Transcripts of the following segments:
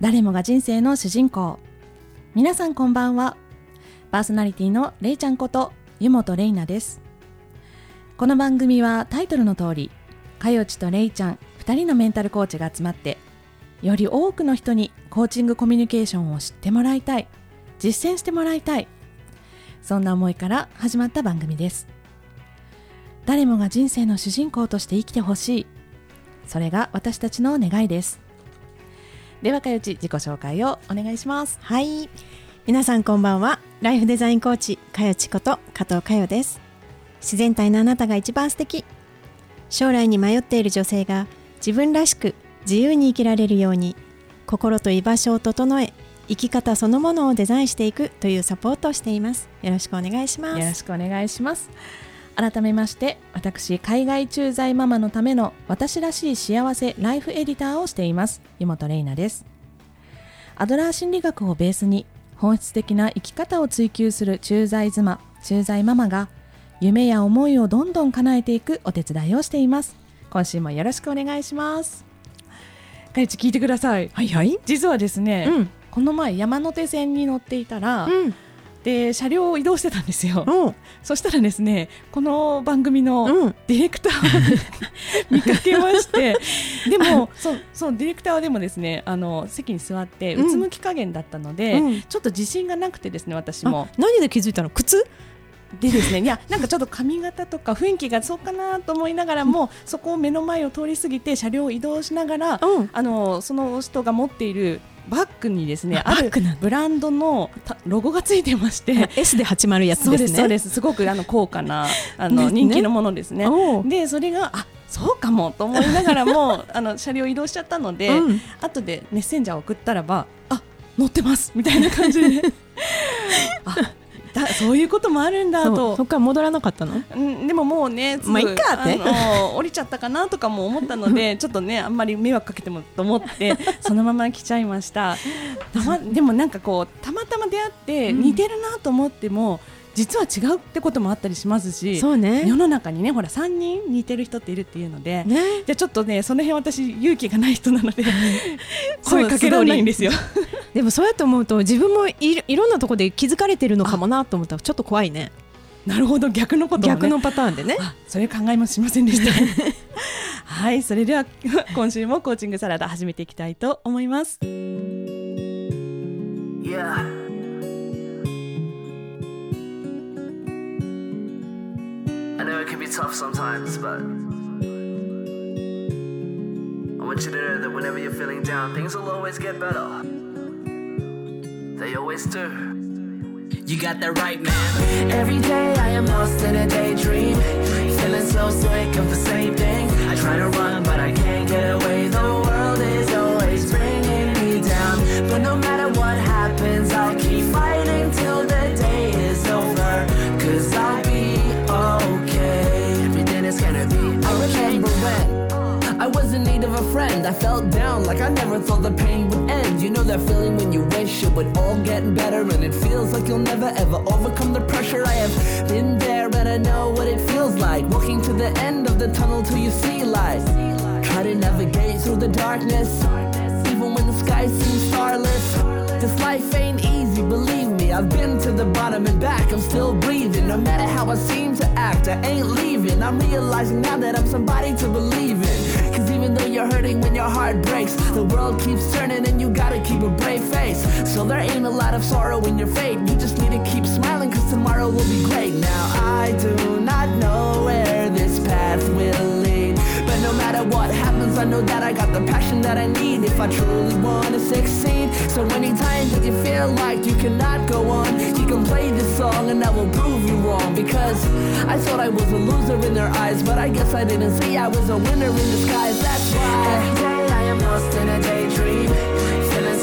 誰もが人生の主人公。皆さんこんばんは。パーソナリティのれいちゃんこと湯本れいなです。この番組はタイトルの通りかよちとれいちゃん2人のメンタルコーチが集まってより多くの人にコーチングコミュニケーションを知ってもらいたい実践してもらいたいそんな思いから始まった番組です。誰もが人生の主人公として生きてほしい。それが私たちの願いです。ではかよち自己紹介をお願いします。はい。皆さんこんばんは。ライフデザインコーチかよちこと加藤かよです。自然体のあなたが一番素敵。将来に迷っている女性が自分らしく自由に生きられるように心と居場所を整え生き方そのものをデザインしていくというサポートをしています。よろしくお願いします。よろしくお願いします改めまして私海外駐在ママのための私らしい幸せライフエディターをしています。湯本玲奈です。アドラー心理学をベースに本質的な生き方を追求する駐在妻駐在ママが夢や思いをどんどん叶えていくお手伝いをしています。今週もよろしくお願いします。かゆち聞いてください。はいはい。実はですね、うん。この前山手線に乗っていたら、うんで車両を移動してたんですよ。おうそしたらですねこの番組のうん。ディレクターを 見かけましてでも そうそうディレクターはでもですねあの席に座ってうん。うつむき加減だったので、うん。ちょっと自信がなくてですね私あも何で気づいたの？靴？でですねいやなんかちょっと髪型とか雰囲気がそうかなと思いながらもそこを目の前を通り過ぎて車両を移動しながらうん。あのその人が持っているバッグにですねああるブランドのたロゴがついてまして。S で始まるやつそうですすそうです。すごくあの高価なあの人気のものですね。でそれがあそうかもと思いながらも あの車両移動しちゃったので、うん。後でメッセンジャーを送ったらばあ乗ってますみたいな感じで。あだそういうこともあるんだと。そっから戻らなかったの？うんでももうね、まあいっかって。降りちゃったかなとかも思ったので、ちょっとね、あんまり迷惑かけてもと思って、そのまま来ちゃいました。たま、でもなんかこう、たまたま出会って、うん。似てるなと思っても、実は違うってこともあったりしますし、そうね。世の中にね、ほら、3人似てる人っているっていうので、ね。じゃあちょっとね、その辺私、勇気がない人なので、声かけられないんですよ。でもそうやって思うと自分もいいろんなところで気づかれてるのかもなと思った。らちょっと怖いね。なるほど、逆のことをね。逆のパターンでね。あそれ考えもしませんでした。はいそれでは 今週もコーチングサラダ始めていきたいと思います。Yeah. I know it can be tough sometimes, but I want you to know that whenever you're feeling down, things will always get better. They always do. You got that right, man. Every day I am lost in a daydream. Feeling so sick of the same thing. I try to run, but I can't get away. The world is always bringing me down. But no matter what happens, I'll keep fighting till the day is over. Cause I'll be okay. Everything is gonna be okay. I remember when I was in need of a friend. I felt down like I never thought the pain would. You know that feeling when you wish it would all get better, and it feels like you'll never ever overcome the pressure. I have been there, and I know what it feels like. Walking to the end of the tunnel till you see light. Try to navigate through the darkness, even when the sky seems starless. This life ain't easy, believe me. I've been to the bottom and back, I'm still breathing. No matter how I seem to act, I ain't leaving. I'm realizing now that I'm somebody to believe in. Even though you're hurting when your heart breaks, the world keeps turning and you gotta keep a brave face. So there ain't a lot of sorrow in your fate. You just need to keep smiling, cause tomorrow will be great. Now I do not know where this path will lead. But no matter what happens, I know that I got the passion that I need if I truly wanna succeed. So anytime that you feel like you cannot go on, you can play this song and I will prove you wrong. Because I thought I was a loser in their eyes, but I guess I didn't see I was a winner in disguise. That's why Every day I am lost in a daydream. Feeling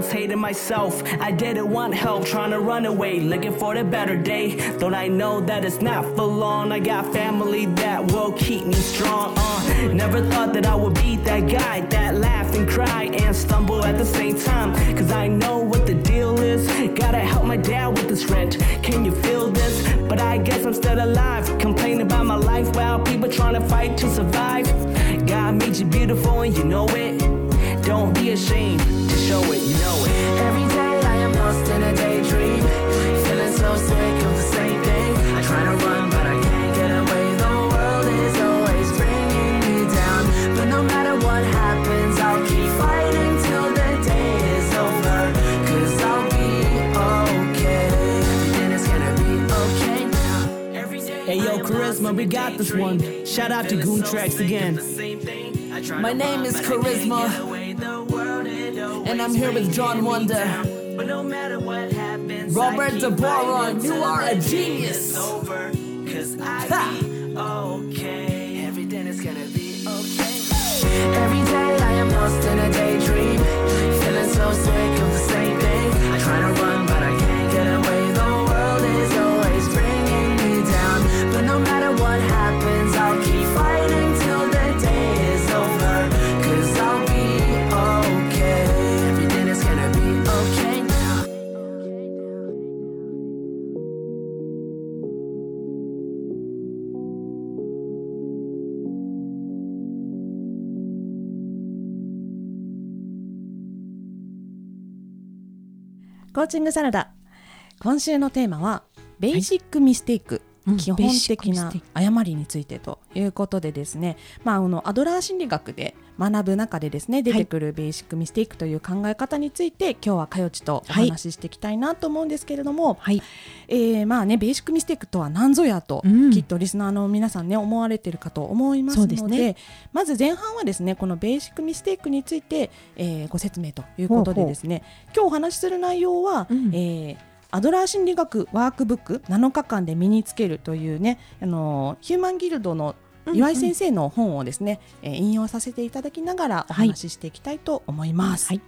months hated myself. I didn't want help, trying to run away, looking for a better day. Thought I know that it's not for long. I got family that will keep me strong. Uh, never thought that I would be that guy that laugh and cry and stumble at the same time. Cause I know what the deal is. Gotta help my dad with this rent. Can you feel this? But I guess I'm still alive. Complaining about my life while people trying to fight to survive. God made you beautiful and you know it. Don't be ashamed to show it, you know it. Every day I am lost in a daydream. Feeling so sick Charisma, we got this one. Shout out to Goon Tracks again. My name is Charisma, and I'm here with John Wonder. Robert DeBaron, you are a genius. Ha! okay. Everything is gonna be okay. Every day I am lost in a daydream. Feeling so sick of the same thing. I try to run, コーチングサラダ。今週のテーマはベーシックミステイク、うん基本的な誤りについてということでですね、まあ、あのアドラー心理学で学ぶ中でですね出てくるベーシックミステイクという考え方について、今日はかよちとお話ししていきたいなと思うんですけれども、はい。えーまあね、ベーシックミステイクとは何ぞやと、うん。きっとリスナーの皆さんね思われてるかと思いますのでね。まず前半はですねこのベーシックミステイクについて、えーご説明ということでですね今日お話しする内容は、うん。えーアドラー心理学ワークブック7日間で身につけるというねあのヒューマンギルドの岩井先生の本をですね、えー引用させていただきながらお話ししていきたいと思います。はい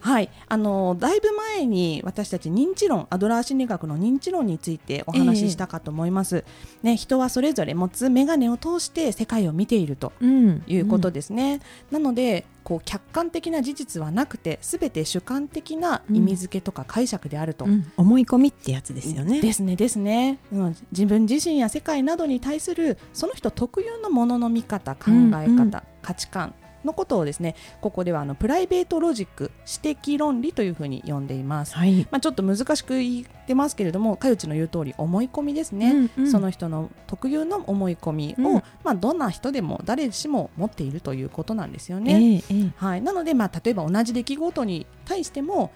はい、あのだいぶ前に私たち認知論アドラー心理学の認知論についてお話ししたかと思います、ね、人はそれぞれ持つ眼鏡を通して世界を見ているとうん。いうことですね、なのでこう客観的な事実はなくてすべて主観的な意味付けとか解釈であると、うん。思い込みってやつですよね。ですねですね、うん、自分自身や世界などに対するその人特有のものの見方考え方、うんうん。価値観のことをですねここではあのプライベートロジック指摘論理というふうに呼んでいます。はい。まあ、ちょっと難しく言ってますけれども、かよちの言う通り思い込みですね、うんうんその人の特有の思い込みを、うんまあ、どんな人でも誰しも持っているということなんですよえね。えええはい、なので、まあ、例えば同じ出来事に対しても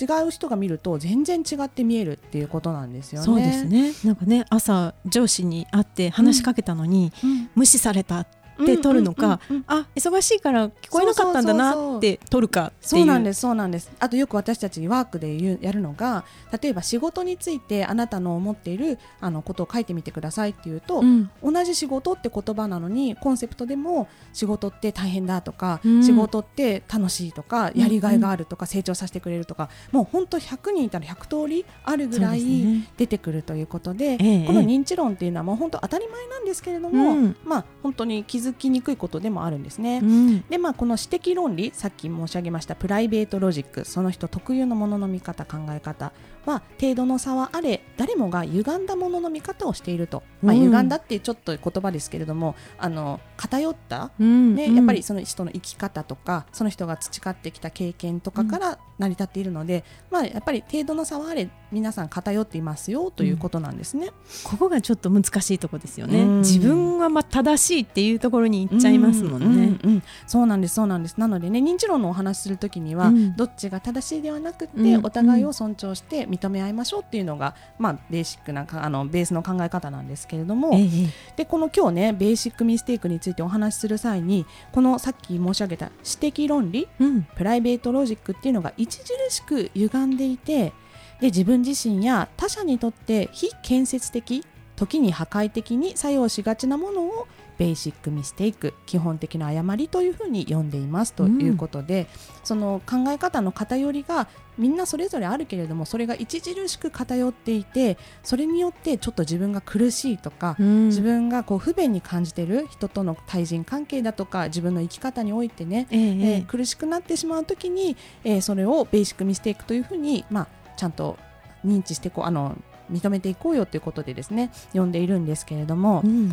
違う人が見ると全然違って見えるっていうことなんですよね。そうですね。なんかね朝上司に会って話しかけたのに、うん無視されたって取るのか、あ忙しいから聞こえなかったんだなって取るかっていう。そうなんですすそうなんです。あとよく私たちワークで言うやるのが例えば仕事についてあなたの思っているあのことを書いてみてくださいっていうと、うん。同じ仕事って言葉なのにコンセプトでも仕事って大変だとか、うん。仕事って楽しいとかうん。やりがいがあるとか、成長させてくれるとかもう本当100人いたら100通りあるぐらいね。出てくるということでええ。この認知論っていうのはもう本当当たり前なんですけれども、うん。まあ本当に気づきにくいことでもあるんですね。うん。でまあこの指摘論理さっき申し上げましたプライベートロジックその人特有のものの見方考え方は程度の差はあれ誰もが歪んだものの見方をしていると、まあ、うん歪んだってちょっと言葉ですけれどもあの偏ったうんね、やっぱりその人の生き方とかその人が培ってきた経験とかから成り立っているので、まあ、やっぱり程度の差はあれ皆さん偏っていますよということなんですね。ここがちょっと難しいところですよね、うん。自分はまあ正しいっていうところに行っちゃいますもんね、うんうんうん。そうなんですそうなんです。なのでね認知論のお話しするときには、うん。どっちが正しいではなくて、うん。お互いを尊重して認め合いましょうっていうのが、まあ、ベーシックなかあのベースの考え方なんですけれども、ええ。でこの今日ねベーシックミステイクについてお話しする際にこのさっき申し上げた指摘論理うん。プライベートロジックっていうのが著しく歪んでいてで自分自身や他者にとって非建設的時に破壊的に作用しがちなものをベーシックミステイク基本的な誤りというふうに呼んでいますということで、その考え方の偏りがみんなそれぞれあるけれどもそれが著しく偏っていてそれによってちょっと自分が苦しいとか、うん。自分がこう不便に感じてる人との対人関係だとか自分の生き方においてね、ええ。ええー苦しくなってしまうときに、えーそれをベーシックミステイクというふうに、まあ、ちゃんと認知してこうあの認めていこうよということでですね呼んでいるんですけれどもえ、うん。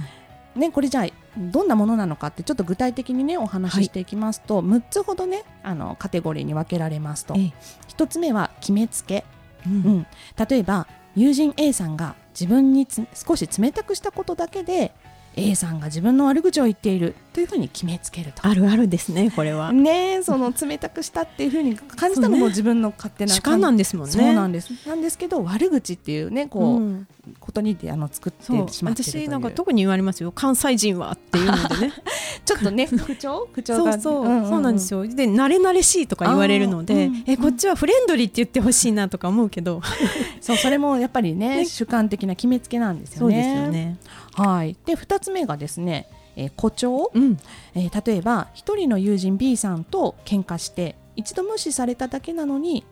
ね、これじゃあどんなものなのかってちょっと具体的にねお話ししていきますと、6つほどねあのカテゴリーに分けられますと。ええ。1つ目は決めつけ、ううんん、例えば友人 A さんが自分につ少し冷たくしたことだけで A さんが自分の悪口を言っている。というふうに決めつけると。あるあるですねこれは、ねえその冷たくしたっていうふうに感じたのそうね。も自分の勝手な主観なんですもんね。そうなんです。なんですけど悪口っていうねこう、うん。ことにであの作ってそう。しまってると私なんか特に言われますよ。関西人はっていうのでね。ちょっとね口調？口調が。そうそう、んんそうなんですよ。で慣れ慣れしいとか言われるので、うんえこっちはフレンドリーって言ってほしいなとか思うけど、そうそれもやっぱりねね。主観的な決めつけなんですそうよね。ですよねはい。で二つ目がですね、えー誇張、うんえー例えば一人の友人 B さんと喧嘩して一度無視されただけなのに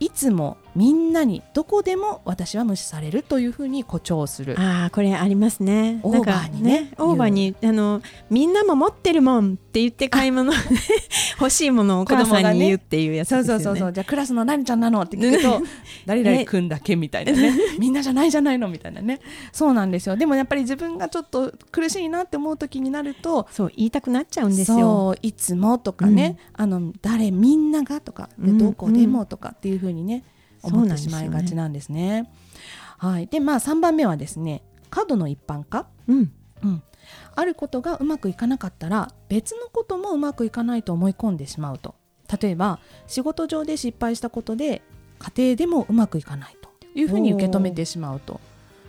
いつもみんなにどこでも私は無視されるというふうに誇張する。ああこれありますね。オーバーにねなんかオーバーにあのみんなも持ってるもんって言って買い物 欲しいものをお母さんに言うっていうやつそうですよね。そうそうそうじゃあクラスの何ちゃんなのって聞くと 誰々くんだけみたいなね。みんなじゃないじゃないのみたいなね。そうなんですよ。でもやっぱり自分がちょっと苦しいなって思う時になるとそう言いたくなっちゃうんですよ。そういつもとかね、あの誰みんながとか、でうん。どこでもとかっていうふうにね、思ってしまいがちなんですね。はい、でまあ3番目はですね過度の一般化、うん。うん、あることがうまくいかなかったら別のこともうまくいかないと思い込んでしまうと。例えば仕事上で失敗したことで家庭でもうまくいかないというふうに受け止めてしまうと。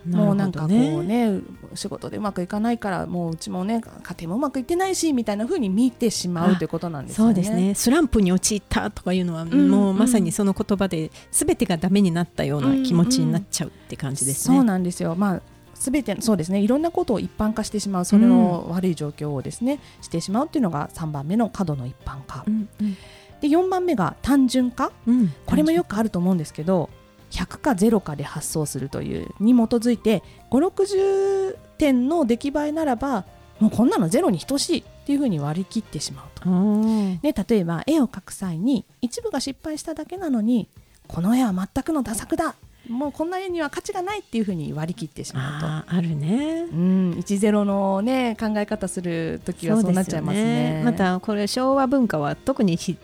もうなんかこうね仕事でうまくいかないからもううちもね家庭もうまくいってないしみたいな風に見てしまうということなんですよね。そうですね。スランプに陥ったとかいうのは、んもうまさにその言葉で全てがダメになったような気持ちになっちゃうって感じですね。そうなんですよ。まあすべてそうですね。いろんなことを一般化してしまうそれの悪い状況をですね、してしまうっていうのが3番目の過度の一般化、うんうん。で4番目が単純化。うん。これもよくあると思うんですけど100か0かで発送するというに基づいて560点の出来栄えならばもうこんなのゼロに等しいっていうふうに割り切ってしまうと。あーで例えば絵を描く際に一部が失敗しただけなのにこの絵は全くのダ作だもうこんな絵には価値がないっていうふうに割り切ってしまうと。あるね。うん、10のね考え方するときはそうなっちゃいますね。またこれ昭和文化は特にひき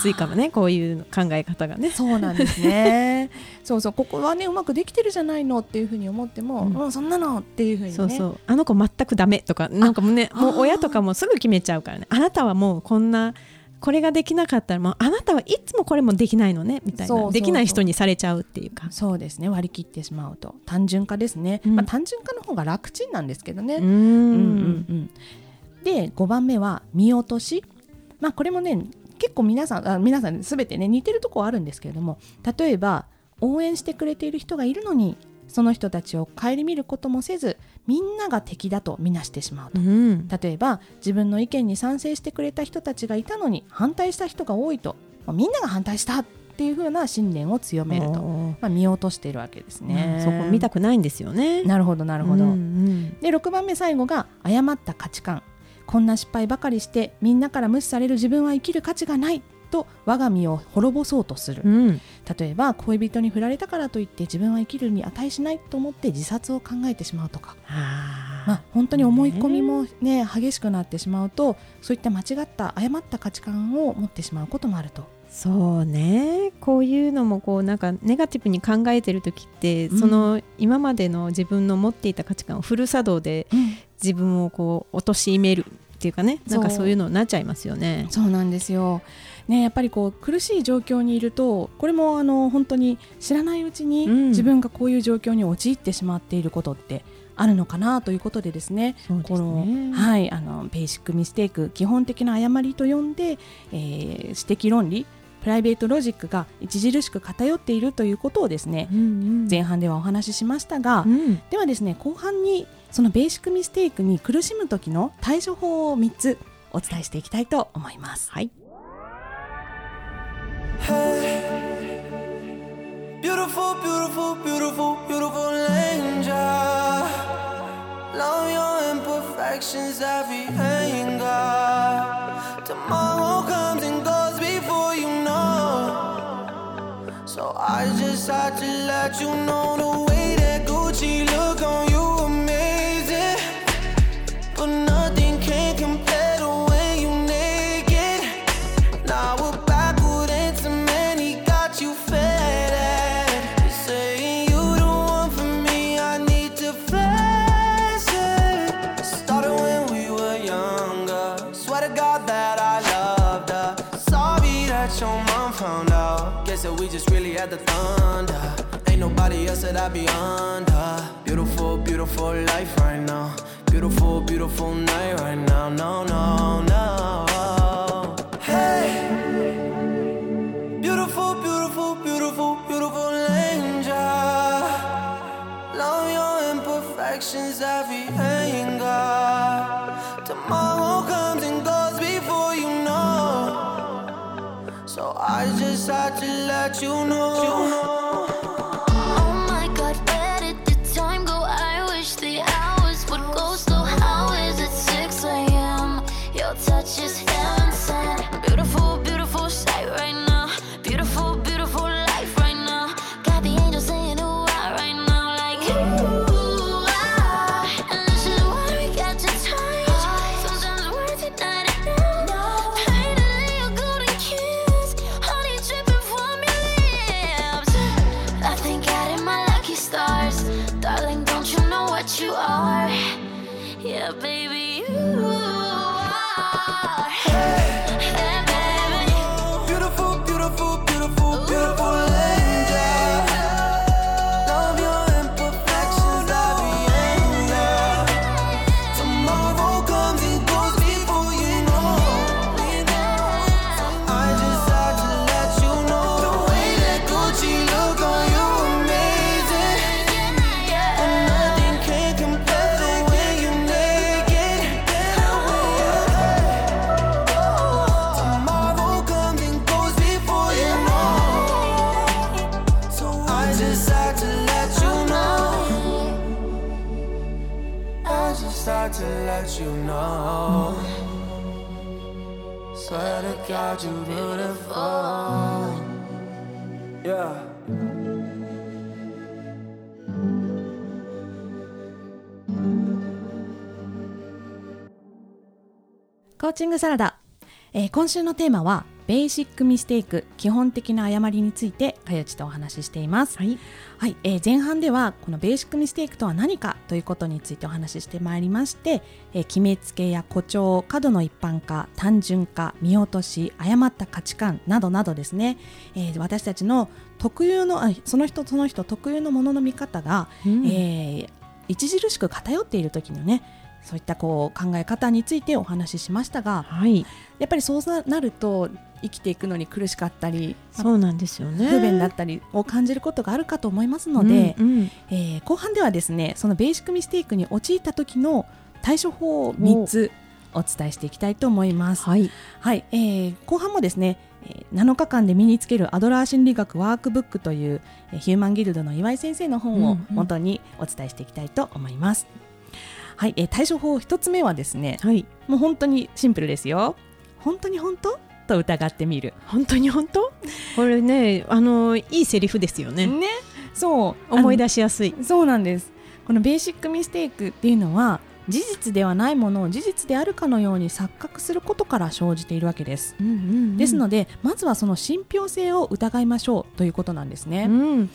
ついかもねこういう考え方がね。そうなんですね。そうそうここはねうまくできてるじゃないのっていうふうに思っても、うんうん、そんなのっていうふうにね。そうそうあの子全くダメとかなんかもうねあもう親とかもすぐ決めちゃうからねあなたはもうこんなこれができなかったらもうあなたはいつもこれもできないのねみたいな。できない人にされちゃうっていうか。そうですね。割り切ってしまうと。単純化ですね、うん。まあ、単純化の方が楽ちんなんですけどね、うん。うんうんで5番目は見落とし、まあ、これもね結構皆さんあ皆さん全てね似てるとこはあるんですけれども例えば応援してくれている人がいるのにその人たちを顧みることもせずみんなが敵だとみなしてしまうと。うん例えば自分の意見に賛成してくれた人たちがいたのに反対した人が多いと、まあみんなが反対したっていう風な信念を強めると、まあ、見落としているわけですね。そこ見たくないんですよね。なるほどなるほど。うんうんで6番目最後が誤った価値観こんな失敗ばかりしてみんなから無視される自分は生きる価値がないと我が身を滅ぼそうとする、うん。例えば恋人に振られたからといって自分は生きるに値しないと思って自殺を考えてしまうとか、まあ、本当に思い込みも、ね。激しくなってしまうとそういった間違った誤った価値観を持ってしまうこともあると。そうね。こういうのもこうなんかネガティブに考えてる時って、うん。その今までの自分の持っていた価値観をフル作動で自分をこう貶めるっていうかねなんかそういうのになっちゃいますよね。そうなんですよ。ね、やっぱりこう苦しい状況にいるとこれもあの本当に知らないうちにうん。自分がこういう状況に陥ってしまっていることってあるのかなということでですね。そうですこのねはい、あのベーシックミステイク基本的な誤りと呼んで、えー指摘論理プライベートロジックが著しく偏っているということをですねうんうん。前半ではお話ししましたが、うん。ではですね後半にそのベーシックミステイクに苦しむ時の対処法を3つお伝えしていきたいと思います。はい。Beautiful, beautiful, beautiful, beautiful angel. Love your imperfections, every anger. Tomorrow comes and goes before you know. So I just had to let you know really the thunder. Ain't nobody else that I be under. Beautiful, beautiful life right now. Beautiful, beautiful night right now. No, no, no. Had to let you know. Oh my god, the time go? I wish the hours would go slow. How is it 6 a.m.? Your touch is heaven チングサラダ、えー今週のテーマはベーシックミステイク基本的な誤りについてかよちとお話ししています。はい。はい、えー前半ではこのベーシックミステイクとは何かということについてお話ししてまいりまして、えー決めつけや誇張過度の一般化単純化見落とし誤った価値観などなどですね、えー私たちの特有のあその人その人特有のものの見方が、うんえー著しく偏っている時のねそういったこう考え方についてお話ししましたがはい。やっぱりそうなると生きていくのに苦しかったりそうなんですよね。不便だったりを感じることがあるかと思いますので、うんうんえー後半ではですねそのベーシックミステイクに陥った時の対処法を3つお伝えしていきたいと思います。はい。はい、えー後半もですね、えー7日間で身につけるアドラー心理学ワークブックという、えーヒューマンギルドの岩井先生の本をうんうん元にお伝えしていきたいと思います。はい、えー対処法1つ目はですねはい。もう本当にシンプルですよ。本当に本当？と疑ってみる。本当に本当？これね、あの、いいセリフですよね。ね、そう思い出出しやすい。そうなんですこのベーシックミステイクっていうのは事実ではないものを事実であるかのように錯覚することから生じているわけです、うんうんうんですのでまずはその信憑性を疑いましょうということなんですね、うん、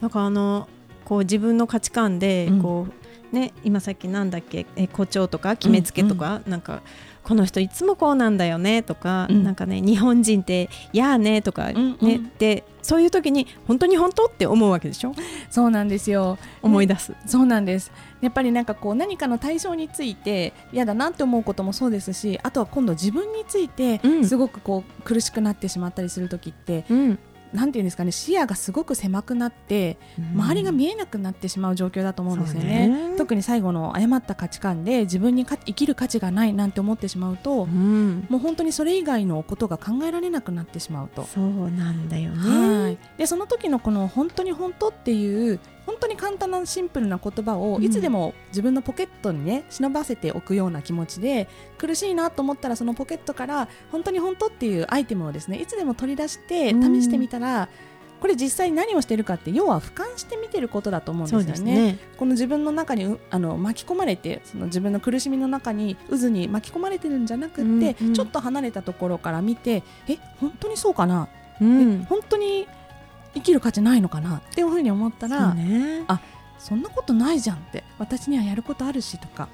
なんかあのこう自分の価値観でうんこう、ね今さっきなんだっけ？え誇張とか？決めつけとか、なんかこの人いつもこうなんだよねとか、うん。なんかね日本人ってやあねとかね、うんうん。でそういう時に本当に本当って思うわけでしょ？そうなんですよ。思い出す、そうなんです。やっぱりなんかこう何かの対象について嫌だなって思うこともそうですしあとは今度自分についてうん。すごくこう苦しくなってしまったりする時って、うんなんていうんですかね視野がすごく狭くなって周りが見えなくなってしまう状況だと思うんですよね。ね特に最後の誤った価値観で自分にか生きる価値がないなんて思ってしまうと、うんもう本当にそれ以外のことが考えられなくなってしまうと。そうなんだよはいね。でその時のこの本当に本当っていう本当に簡単なシンプルな言葉をうんいつでも自分のポケットにね忍ばせておくような気持ちで苦しいなと思ったらそのポケットから本当に本当っていうアイテムをですねいつでも取り出してうん試してみたら、これ実際に何をしてるかって要は俯瞰して見てることだと思うんですよね。ね。この自分の中にうあの巻き込まれてその自分の苦しみの中に渦に巻き込まれてるんじゃなくって、うんうんちょっと離れたところから見てえ本当にそうかな、えうん。本当に生きる価値ないのかなっていうふうに思ったらね。あそんなことないじゃんって。私にはやることあるしとか。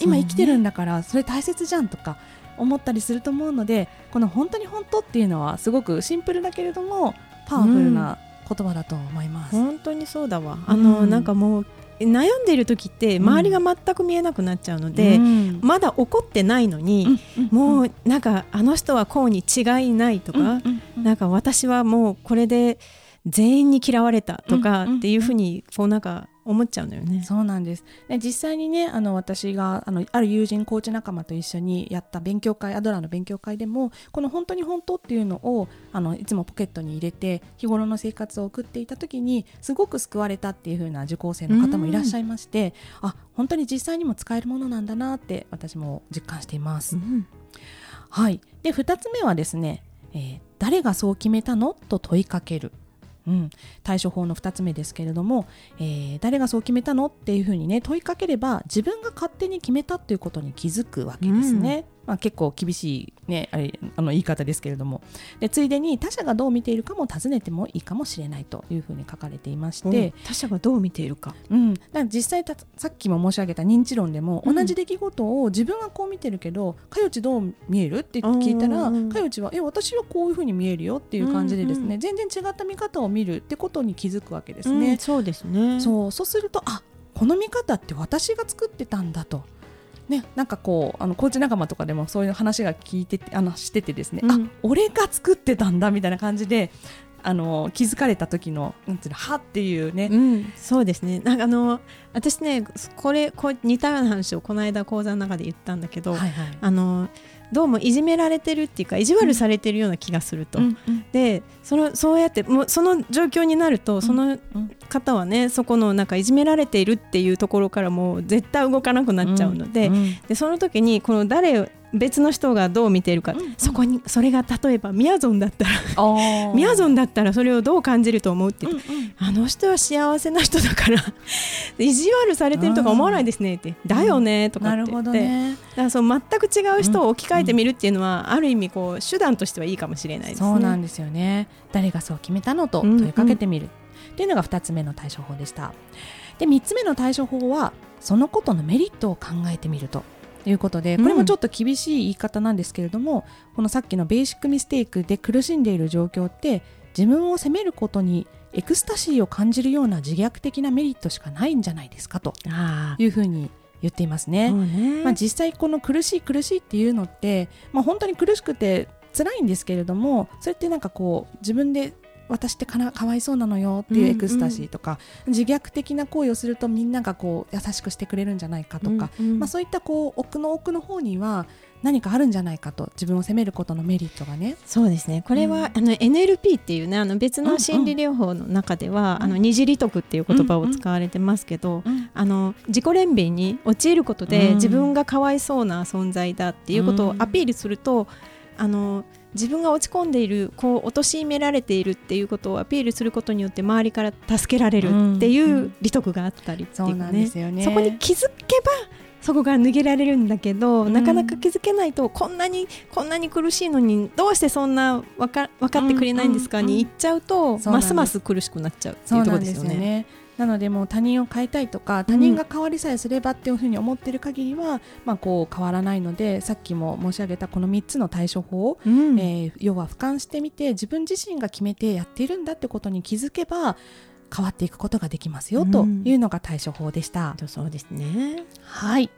今生きてるんだからそれ大切じゃんとか思ったりすると思うのでこの本当に本当っていうのはすごくシンプルだけれどもパワフルな言葉だと思います。本当にそうだわ。あの、うんなんかもう悩んでいる時って周りが全く見えなくなっちゃうので、うん。まだ怒ってないのに、もうなんかあの人はこうに違いないとか、うんうん。うんなんか私はもうこれで全員に嫌われたとかうんうんっていうふうにこうなんか思っちゃうのよね。そうなんです。で実際にねあの私があのある友人コーチ仲間と一緒にやった勉強会アドラーの勉強会でもこの本当に本当っていうのをあのいつもポケットに入れて日頃の生活を送っていた時にすごく救われたっていう風な受講生の方もいらっしゃいましてあ本当に実際にも使えるものなんだなって私も実感しています。うんはい、で2つ目はですね、えー誰がそう決めたの？と問いかける。うん、対処法の2つ目ですけれども、えー誰がそう決めたの？っていうふうにね問いかければ自分が勝手に決めたっていうことに気づくわけですね。まあ、結構厳しい、ね、あれあの言い方ですけれどもでついでに他者がどう見ているかも尋ねてもいいかもしれないというふうに書かれていまして、他者がどう見ているか。うん、だから実際たさっきも申し上げた認知論でも、うん同じ出来事を自分はこう見てるけどかよちどう見えるって聞いたらうんかよちはえ私はこういうふうに見えるよっていう感じでですね、うんうん全然違った見方を見るってことに気づくわけですうんね。そうですね。そうそうするとあこの見方って私が作ってたんだと。ね、なんかこうあのコーチ仲間とかでもそういう話が聞いててあのしててですね、うん。あ俺が作ってたんだみたいな感じであの気づかれた時のなんていうのはっていうね、うん、そうですね。なんかあの私ねこれこう似たような話をこの間講座の中で言ったんだけど、はいはい。あのどうもいじめられてるっていうか意地悪されてるような気がすると。うんうんでそのそうやってもうその状況になるとそのうん方はねそこのなんかいじめられているっていうところからもう絶対動かなくなっちゃうので,、うんでその時にこの誰別の人がどう見ているか、うんうん。そこにそれが例えばみやぞんだったらあみやぞんだったらそれをどう感じると思うってうんうん。あの人は幸せな人だから 意地悪されてるとか思わないですねってだよねとかって言って、どね。だからそう全く違う人を置き換えてみるっていうのは、ある意味こう手段としてはいいかもしれないですね。そうなんですよね。誰がそう決めたのとうんうん。問いかけてみる、っていうのが2つ目の対処法でした。で3つ目の対処法はそのことのメリットを考えてみるということでこれもちょっと厳しい言い方なんですけれども、このさっきのベーシックミステイクで苦しんでいる状況って自分を責めることにエクスタシーを感じるような自虐的なメリットしかないんじゃないですかとああいうふうに言っていますあね。ね。まあ、実際この苦しい苦しいっていうのって、まあ、本当に苦しくて辛いんですけれどもそれってなんかこう自分で私ってかなかわいそうなのよっていうエクスタシーとか、自虐的な行為をするとみんながこう優しくしてくれるんじゃないかとか、うんうんまあ、そういったこう奥の奥の方には何かあるんじゃないかと自分を責めることのメリットがね。そうですね。これは、あの NLP っていうねあの別の心理療法の中では、うん。あの二次利得っていう言葉を使われてますけど、うん。あの自己憐憫に陥ることで、うん。自分がかわいそうな存在だっていうことをアピールすると、あの自分が落ち込んでいるこう陥められているっていうことをアピールすることによって周りから助けられるっていううん利得があったりっていうね。そこに気づけばそこから抜けられるんだけど、うん。なかなか気づけないとこんなにこんなに苦しいのにどうしてそんなわか分かってくれないんですかうんに言っちゃうと、ますます苦しくなっちゃうっていうところですよね。なのでもう他人を変えたいとか他人が変わりさえすればっていうふうに思ってる限りは、まあ、こう変わらないのでさっきも申し上げたこの3つの対処法、うん。えー要は俯瞰してみて自分自身が決めてやっているんだってことに気づけば変わっていくことができますよというのが対処法でした。そうですね。はい。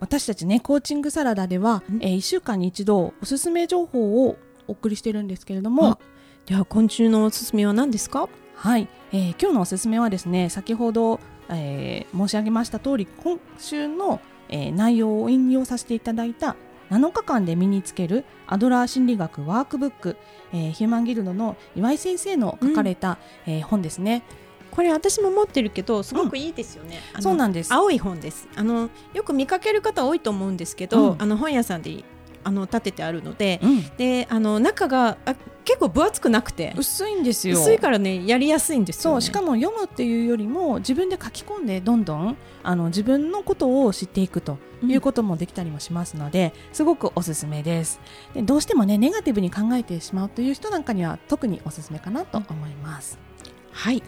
私たちねコーチングサラダでは、うん。え1週間に一度おすすめ情報をお送りしてるんですけれどもあでは今週のおすすめは何ですか？はい、えー今日のおすすめはですね先ほど、えー申し上げました通り今週の、えー内容を引用させていただいた7日間で身につけるアドラー心理学ワークブック、えーヒューマンギルドの岩井先生の書かれた、えー本ですね。これ私も持ってるけどすごくいいですよね、あのそうなんです。青い本です。あのよく見かける方多いと思うんですけど、うん。あの本屋さんであの立ててあるので、うん、であの中があ結構分厚くなくて薄いんですよ。薄いからねやりやすいんですよ、ね、そうしかも読むっていうよりも自分で書き込んでどんどんあの自分のことを知っていくということもできたりもしますので、すごくおすすめです。でどうしてもねネガティブに考えてしまうという人なんかには特におすすめかなと思います、はい。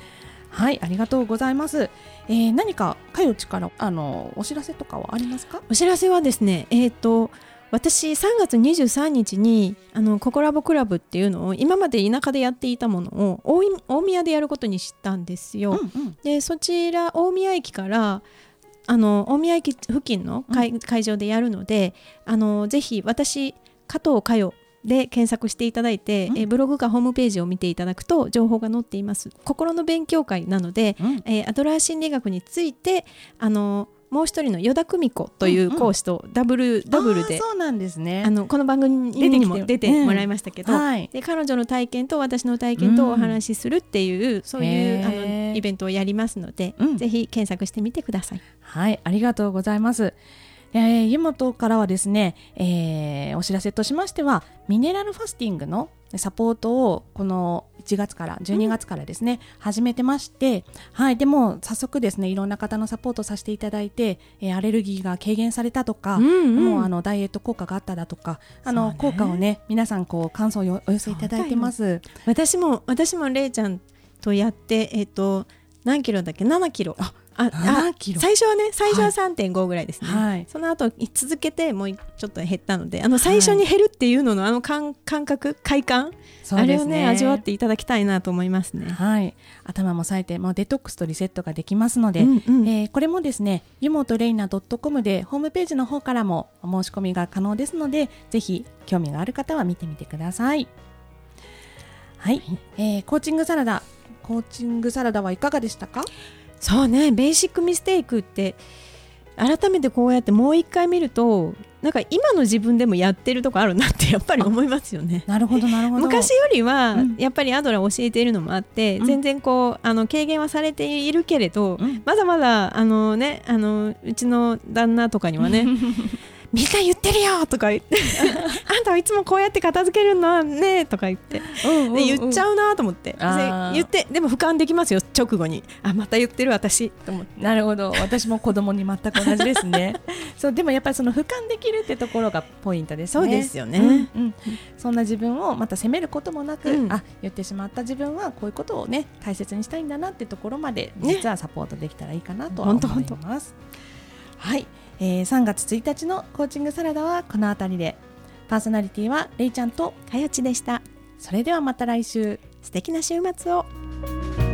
はいありがとうございます、えー何かかよちからあのお知らせとかはありますか？お知らせはですねえっ、と私3月23日にあのココラボクラブっていうのを今まで田舎でやっていたものを大宮でやることにしたんですよ。うんうん。でそちら大宮駅からあの大宮駅付近の会,、会場でやるのであのぜひ私加藤佳代で検索していただいて、うん。えブログかホームページを見ていただくと情報が載っています。心の勉強会なので、うん。えーアドラー心理学についてあのもう一人の依田久美子という講師とダブル、ダブルでそうなんですね。あのこの番組にも出てもらいましたけど、はい。で彼女の体験と私の体験とお話しするっていう、そういうへあーのイベントをやりますので、うん。ぜひ検索してみてください。はい、ありがとうございます。えー、湯本からはですね、えーお知らせとしましてはミネラルファスティングのサポートをこの1月から12月からですね、始めてまして、はい、でも早速ですねいろんな方のサポートさせていただいて、えーアレルギーが軽減されたとか、うんうんもうあのダイエット効果があっただとかあの、ね効果をね皆さんこう感想をよお寄せいただいてます。私も私もれいちゃんとやってえっ、と何キロだっけ？7キロ。あ7キロ。最初はね最初は3.5ぐらいですね、はい。その後続けてもうちょっと減ったのであの最初に減るっていうののあの感感覚快感、そうですあれをね味わっていただきたいなと思いますね。はい、頭も冴えて、まあ、デトックスとリセットができますので、うんうん。えーこれもですね湯本レイナ .com でホームページの方からもお申し込みが可能ですのでぜひ興味がある方は見てみてください。はい、えーコーチングサラダ。コーチングサラダはいかがでしたか？そうねベーシックミステイクって改めてこうやってもう一回見るとなんか今の自分でもやってるとこあるなってやっぱり思いますよね。なるほどなるほど。昔よりはうん。やっぱりアドラー教えているのもあって、うん。全然こうあの軽減はされているけれど、うん。まだまだあのねあのうちの旦那とかにはね みんな言ってるよとか言って。あんたはいつもこうやって片付けるのねとか言って。で言っちゃううなと思って、言ってでも俯瞰できますよ直後に。あまた言ってる私と思って。なるほど。私も子供に全く同じですね。そうでもやっぱりその俯瞰できるってところがポイントですね。そうですよね。うんうんそんな自分をまた責めることもなく、うん。あ言ってしまった自分はこういうことをね大切にしたいんだなってところまでね。実はサポートできたらいいかなとは思います、はい、えー3月1日のコーチングサラダはこの辺りで。パーソナリティはれいちゃんとかよちでした。それではまた来週。素敵な週末を。